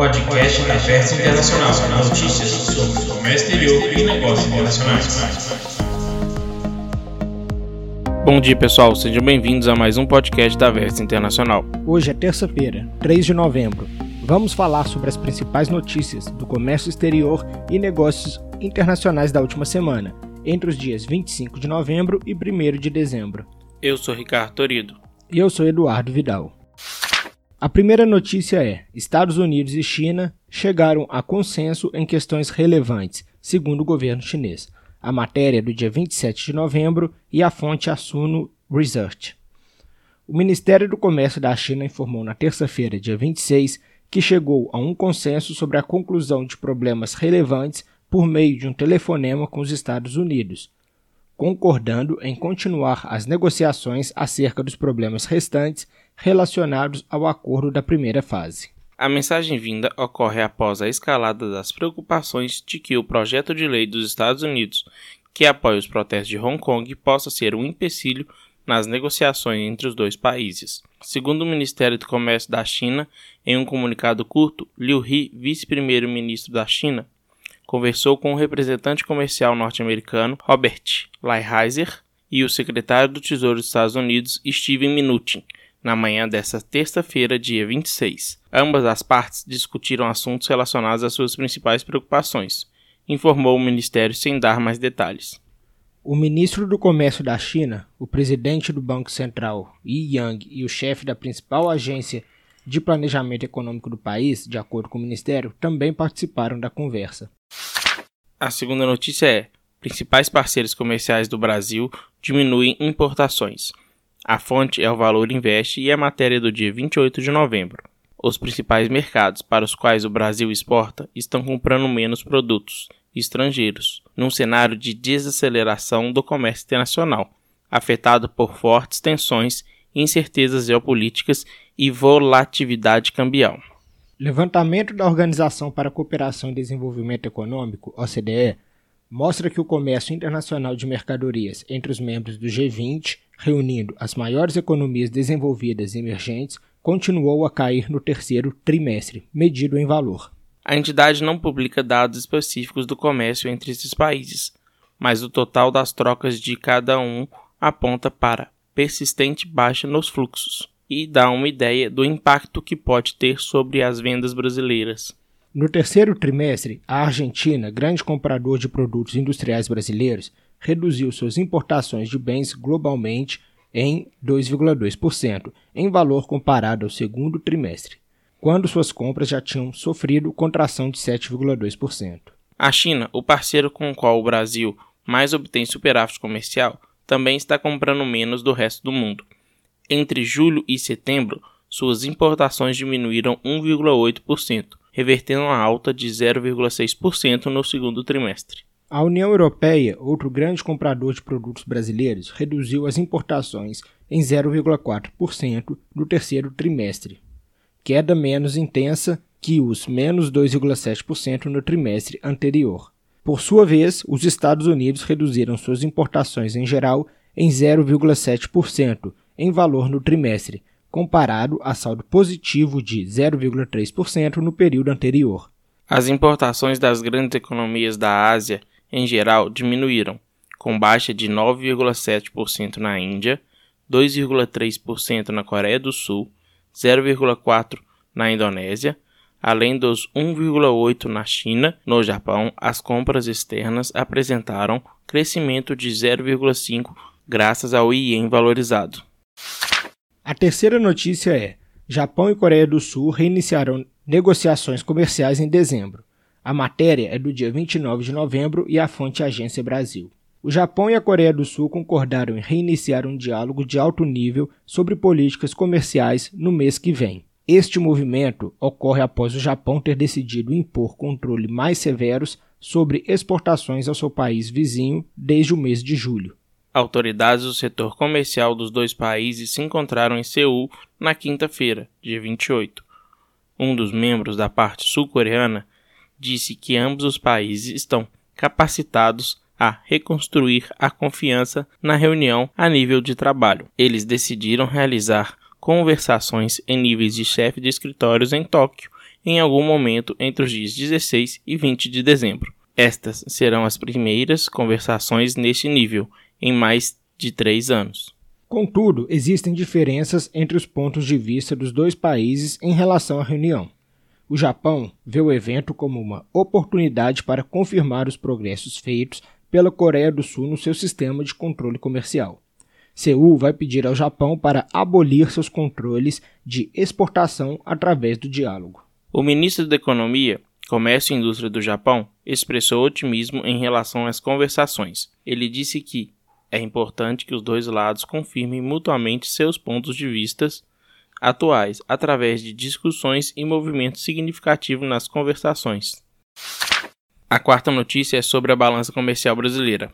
podcast da Versa Internacional. Notícias sobre comércio exterior e negócios internacionais. Bom dia, pessoal. Sejam bem-vindos a mais um podcast da Versa Internacional. Hoje é terça-feira, 3 de novembro. Vamos falar sobre as principais notícias do comércio exterior e negócios internacionais da última semana, entre os dias 25 de novembro e 1 de dezembro. Eu sou Ricardo Torido. E eu sou Eduardo Vidal. A primeira notícia é: Estados Unidos e China chegaram a consenso em questões relevantes, segundo o governo chinês. A matéria é do dia 27 de novembro e a fonte Assuno Research. O Ministério do Comércio da China informou na terça-feira, dia 26, que chegou a um consenso sobre a conclusão de problemas relevantes por meio de um telefonema com os Estados Unidos, concordando em continuar as negociações acerca dos problemas restantes relacionados ao acordo da primeira fase. A mensagem vinda ocorre após a escalada das preocupações de que o projeto de lei dos Estados Unidos que apoia os protestos de Hong Kong possa ser um empecilho nas negociações entre os dois países. Segundo o Ministério do Comércio da China, em um comunicado curto, Liu He, vice-primeiro-ministro da China, conversou com o representante comercial norte-americano Robert Lighthizer e o secretário do Tesouro dos Estados Unidos Steven Mnuchin na manhã desta terça-feira, dia 26. Ambas as partes discutiram assuntos relacionados às suas principais preocupações, informou o ministério sem dar mais detalhes. O ministro do Comércio da China, o presidente do Banco Central, Yi Yang, e o chefe da principal agência de planejamento econômico do país, de acordo com o ministério, também participaram da conversa. A segunda notícia é: principais parceiros comerciais do Brasil diminuem importações. A fonte é o Valor Investe e é matéria do dia 28 de novembro. Os principais mercados para os quais o Brasil exporta estão comprando menos produtos estrangeiros, num cenário de desaceleração do comércio internacional, afetado por fortes tensões, incertezas geopolíticas e volatilidade cambial. Levantamento da Organização para a Cooperação e Desenvolvimento Econômico, OCDE, mostra que o comércio internacional de mercadorias entre os membros do G20 reunindo as maiores economias desenvolvidas e emergentes, continuou a cair no terceiro trimestre, medido em valor. A entidade não publica dados específicos do comércio entre esses países, mas o total das trocas de cada um aponta para persistente baixa nos fluxos e dá uma ideia do impacto que pode ter sobre as vendas brasileiras. No terceiro trimestre, a Argentina, grande comprador de produtos industriais brasileiros, reduziu suas importações de bens globalmente em 2,2%, em valor comparado ao segundo trimestre, quando suas compras já tinham sofrido contração de 7,2%. A China, o parceiro com o qual o Brasil mais obtém superávit comercial, também está comprando menos do resto do mundo. Entre julho e setembro, suas importações diminuíram 1,8%, revertendo a alta de 0,6% no segundo trimestre. A União Europeia, outro grande comprador de produtos brasileiros, reduziu as importações em 0,4% no terceiro trimestre, queda menos intensa que os menos 2,7% no trimestre anterior. Por sua vez, os Estados Unidos reduziram suas importações em geral em 0,7% em valor no trimestre, comparado a saldo positivo de 0,3% no período anterior. As importações das grandes economias da Ásia em geral, diminuíram, com baixa de 9,7% na Índia, 2,3% na Coreia do Sul, 0,4% na Indonésia, além dos 1,8% na China. No Japão, as compras externas apresentaram crescimento de 0,5% graças ao ien valorizado. A terceira notícia é: Japão e Coreia do Sul reiniciaram negociações comerciais em dezembro. A matéria é do dia 29 de novembro e a fonte é Agência Brasil. O Japão e a Coreia do Sul concordaram em reiniciar um diálogo de alto nível sobre políticas comerciais no mês que vem. Este movimento ocorre após o Japão ter decidido impor controle mais severos sobre exportações ao seu país vizinho desde o mês de julho. Autoridades do setor comercial dos dois países se encontraram em Seul na quinta-feira, dia 28. Um dos membros da parte sul-coreana disse que ambos os países estão capacitados a reconstruir a confiança na reunião a nível de trabalho. Eles decidiram realizar conversações em níveis de chefe de escritórios em Tóquio em algum momento entre os dias 16 e 20 de dezembro. Estas serão as primeiras conversações neste nível em mais de três anos. Contudo, existem diferenças entre os pontos de vista dos dois países em relação à reunião. O Japão vê o evento como uma oportunidade para confirmar os progressos feitos pela Coreia do Sul no seu sistema de controle comercial. Seul vai pedir ao Japão para abolir seus controles de exportação através do diálogo. O ministro da Economia, Comércio e Indústria do Japão expressou otimismo em relação às conversações. Ele disse que é importante que os dois lados confirmem mutuamente seus pontos de vistas atuais através de discussões e movimentos significativos nas conversações. A quarta notícia é sobre a balança comercial brasileira.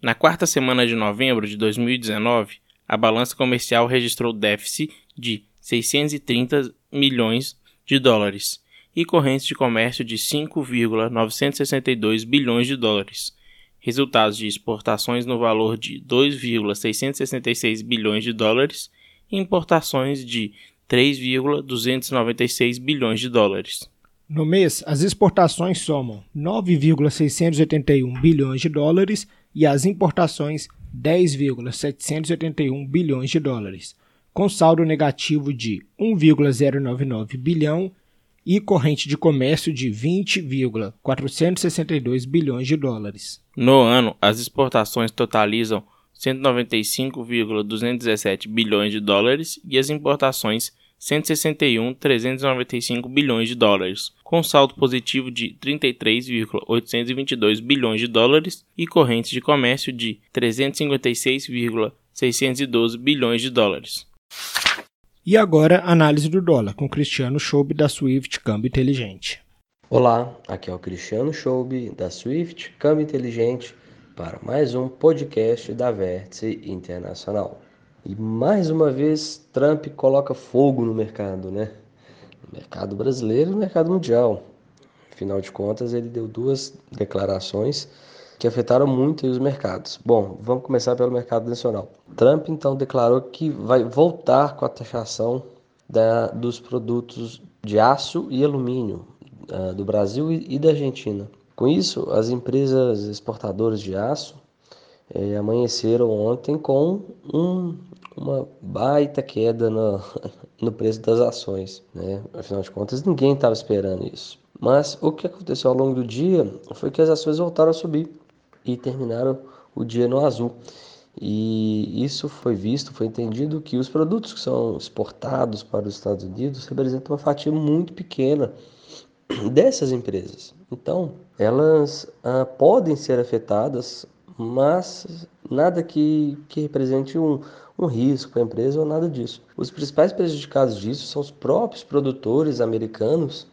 Na quarta semana de novembro de 2019, a balança comercial registrou déficit de 630 milhões de dólares e correntes de comércio de 5,962 bilhões de dólares, resultados de exportações no valor de 2,666 bilhões de dólares e importações de 3,296 bilhões de dólares. No mês, as exportações somam 9,681 bilhões de dólares e as importações 10,781 bilhões de dólares, com saldo negativo de 1,099 bilhão e corrente de comércio de 20,462 bilhões de dólares. No ano, as exportações totalizam 195,217 bilhões de dólares e as importações 161,395 bilhões de dólares, com saldo positivo de 33,822 bilhões de dólares e correntes de comércio de 356,612 bilhões de dólares. E agora, análise do dólar com Cristiano Schoube da Swift Câmbio Inteligente. Olá, aqui é o Cristiano Schoube da Swift Câmbio Inteligente para mais um podcast da Vértice Internacional. E mais uma vez, Trump coloca fogo no mercado, né? No mercado brasileiro e no mercado mundial. Afinal de contas, ele deu duas declarações que afetaram muito os mercados. Bom, vamos começar pelo mercado nacional. Trump então declarou que vai voltar com a taxação da, dos produtos de aço e alumínio uh, do Brasil e, e, da Argentina. Com isso, as empresas exportadoras de aço eh, amanheceram ontem com um, uma baita queda no, no preço das ações. Né? Afinal de contas, ninguém estava esperando isso. Mas o que aconteceu ao longo do dia foi que as ações voltaram a subir e terminaram o dia no azul. E isso foi visto, foi entendido que os produtos que são exportados para os Estados Unidos representam uma fatia muito pequena dessas empresas. Então, elas ah, podem ser afetadas, mas nada que, que represente um, um risco para a empresa ou nada disso. Os principais prejudicados disso são os próprios produtores americanos,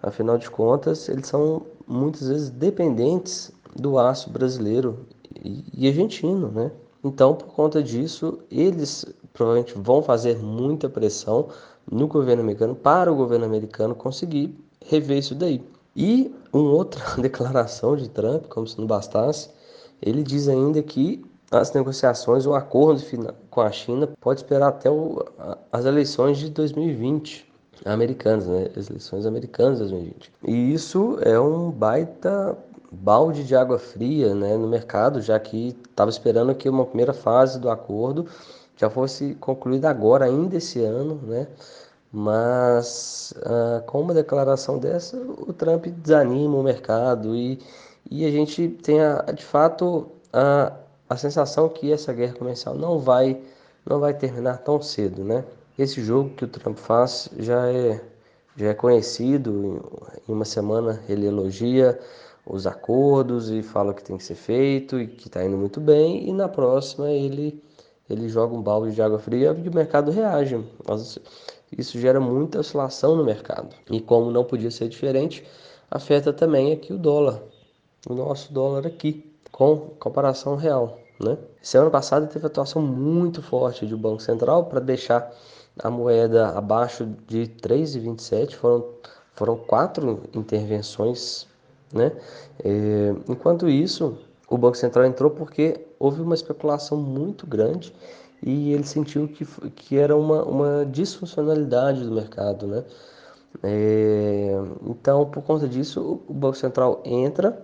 afinal de contas, eles são muitas vezes dependentes do aço brasileiro e, argentino, né? Então, por conta disso, eles provavelmente vão fazer muita pressão no governo americano para o governo americano conseguir rever isso daí. E uma outra declaração de Trump, como se não bastasse, ele diz ainda que as negociações, o acordo com a China pode esperar até o, as eleições de 2020 americanas, né? As eleições americanas de 2020. E isso é um baita balde de água fria né, no mercado, já que estava esperando que uma primeira fase do acordo já fosse concluída agora, ainda esse ano, né? Mas ah, com uma declaração dessa, o Trump desanima o mercado e, e a gente tem a, de fato a, a sensação que essa guerra comercial não vai, não vai terminar tão cedo, né? Esse jogo que o Trump faz já é, já é conhecido, em uma semana ele elogia os acordos e fala que tem que ser feito e que está indo muito bem, e na próxima ele, ele joga um balde de água fria e o mercado reage. Isso gera muita oscilação no mercado. E como não podia ser diferente, afeta também aqui o dólar, o nosso dólar aqui, com comparação real. Né? Esse ano passado teve atuação muito forte do Banco Central para deixar a moeda abaixo de 3,27. Foram, foram quatro intervenções né? É, enquanto isso, o Banco Central entrou porque houve uma especulação muito grande e ele sentiu que, que era uma, uma disfuncionalidade do mercado, né? É, então, por conta disso, o Banco Central entra,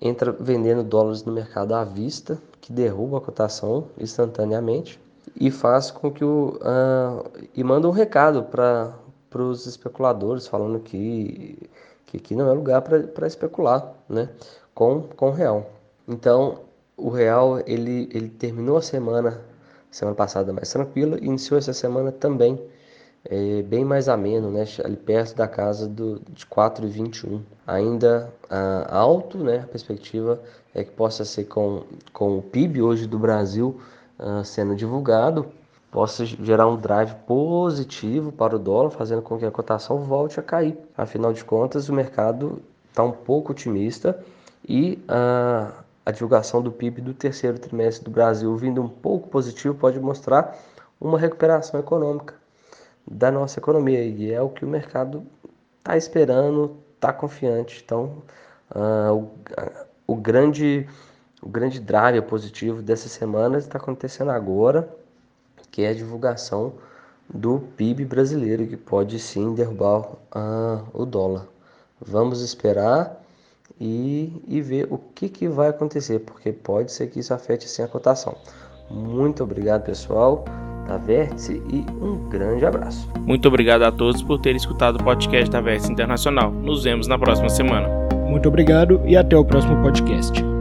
entra vendendo dólares no mercado à vista, que derruba a cotação instantaneamente e faz com que o uh, e manda um recado para os especuladores falando que que aqui não é lugar para especular, né, com com o real. Então, o real ele ele terminou a semana semana passada mais tranquilo e iniciou essa semana também é, bem mais ameno, né? ali perto da casa do, de 4,21. Ainda ah, alto, né? a perspectiva é que possa ser com, com o PIB hoje do Brasil ah, sendo divulgado, possa gerar um drive positivo para o dólar, fazendo com que a cotação volte a cair. Afinal de contas, o mercado está um pouco otimista e a, a divulgação do PIB do terceiro trimestre do Brasil vindo um pouco positivo pode mostrar uma recuperação econômica da nossa economia e é o que o mercado está esperando, está confiante. Então, uh, o, uh, o, grande o grande drive positivo dessa semana está acontecendo agora, que é a divulgação do PIB brasileiro, que pode sim derrubar uh, o dólar. Vamos esperar e, e ver o que, que vai acontecer, porque pode ser que isso afete sim a cotação. Muito obrigado, pessoal da Vértice e um grande abraço. Muito obrigado a todos por terem escutado o podcast da Vértice Internacional. Nos vemos na próxima semana. Muito obrigado e até o próximo podcast.